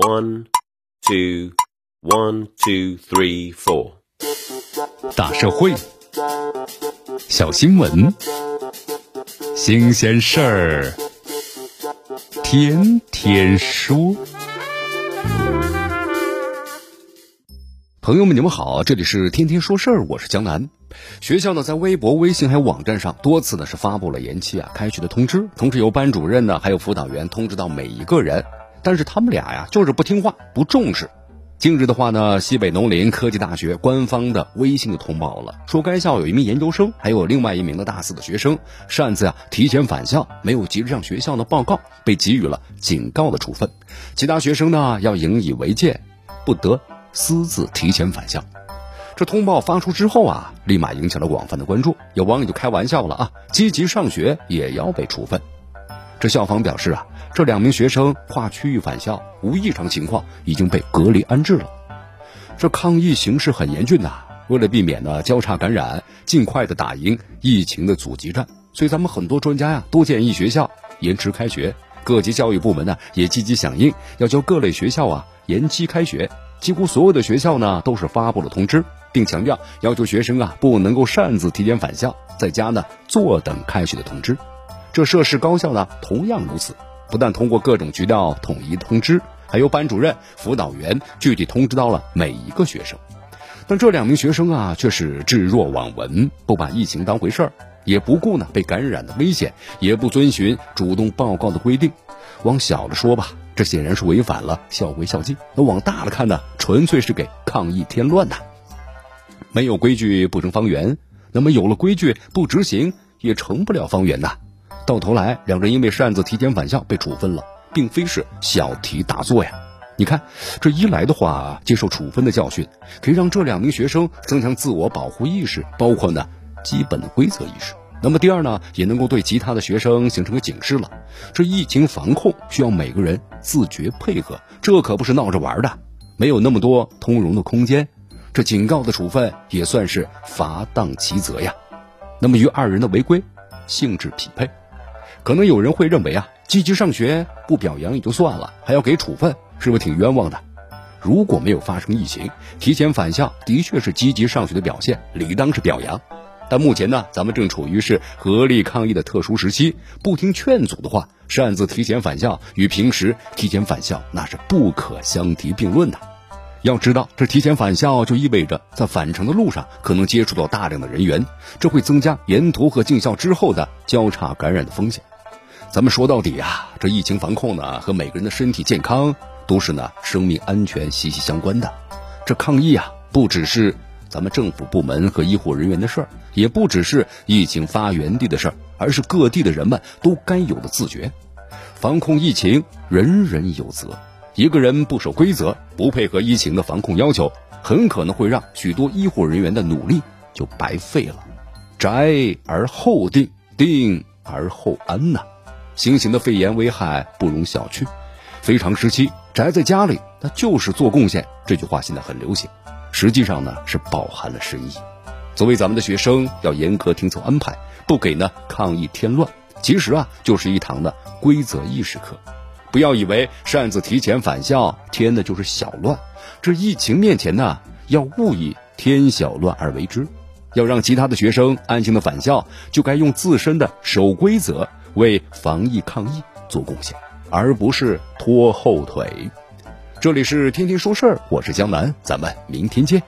One, two, one, two, three, four。大社会，小新闻，新鲜事儿，天天说。朋友们，你们好，这里是天天说事儿，我是江南。学校呢，在微博、微信还有网站上多次呢是发布了延期啊开学的通知，同时由班主任呢还有辅导员通知到每一个人。但是他们俩呀，就是不听话，不重视。近日的话呢，西北农林科技大学官方的微信就通报了，说该校有一名研究生，还有另外一名的大四的学生，擅自啊提前返校，没有及时向学校呢报告，被给予了警告的处分。其他学生呢要引以为戒，不得私自提前返校。这通报发出之后啊，立马引起了广泛的关注。有网友就开玩笑了啊，积极上学也要被处分。这校方表示啊。这两名学生跨区域返校，无异常情况，已经被隔离安置了。这抗疫形势很严峻呐，为了避免呢交叉感染，尽快的打赢疫情的阻击战，所以咱们很多专家呀都建议学校延迟开学。各级教育部门呢也积极响应，要求各类学校啊延期开学。几乎所有的学校呢都是发布了通知，并强调要求学生啊不能够擅自提前返校，在家呢坐等开学的通知。这涉事高校呢同样如此。不但通过各种渠道统一通知，还由班主任、辅导员具体通知到了每一个学生。但这两名学生啊，却是置若罔闻，不把疫情当回事儿，也不顾呢被感染的危险，也不遵循主动报告的规定。往小了说吧，这显然是违反了校规校纪；那往大了看呢，纯粹是给抗疫添乱呐。没有规矩不成方圆，那么有了规矩不执行，也成不了方圆呐。到头来，两人因为擅自提前返校被处分了，并非是小题大做呀。你看，这一来的话，接受处分的教训，可以让这两名学生增强自我保护意识，包括呢基本的规则意识。那么第二呢，也能够对其他的学生形成个警示了。这疫情防控需要每个人自觉配合，这可不是闹着玩的，没有那么多通融的空间。这警告的处分也算是罚当其责呀。那么与二人的违规性质匹配。可能有人会认为啊，积极上学不表扬也就算了，还要给处分，是不是挺冤枉的？如果没有发生疫情，提前返校的确是积极上学的表现，理当是表扬。但目前呢，咱们正处于是合力抗疫的特殊时期，不听劝阻的话，擅自提前返校与平时提前返校那是不可相提并论的。要知道，这提前返校就意味着在返程的路上可能接触到大量的人员，这会增加沿途和进校之后的交叉感染的风险。咱们说到底啊，这疫情防控呢和每个人的身体健康都是呢生命安全息息相关的。这抗疫啊，不只是咱们政府部门和医护人员的事儿，也不只是疫情发源地的事儿，而是各地的人们都该有的自觉。防控疫情，人人有责。一个人不守规则，不配合疫情的防控要求，很可能会让许多医护人员的努力就白费了。宅而后定，定而后安呐。新型的肺炎危害不容小觑。非常时期，宅在家里那就是做贡献。这句话现在很流行，实际上呢是饱含了深意。作为咱们的学生，要严格听从安排，不给呢抗疫添乱。其实啊，就是一堂的规则意识课。不要以为擅自提前返校添的就是小乱，这疫情面前呢，要勿以添小乱而为之。要让其他的学生安心的返校，就该用自身的守规则为防疫抗疫做贡献，而不是拖后腿。这里是天天说事儿，我是江南，咱们明天见。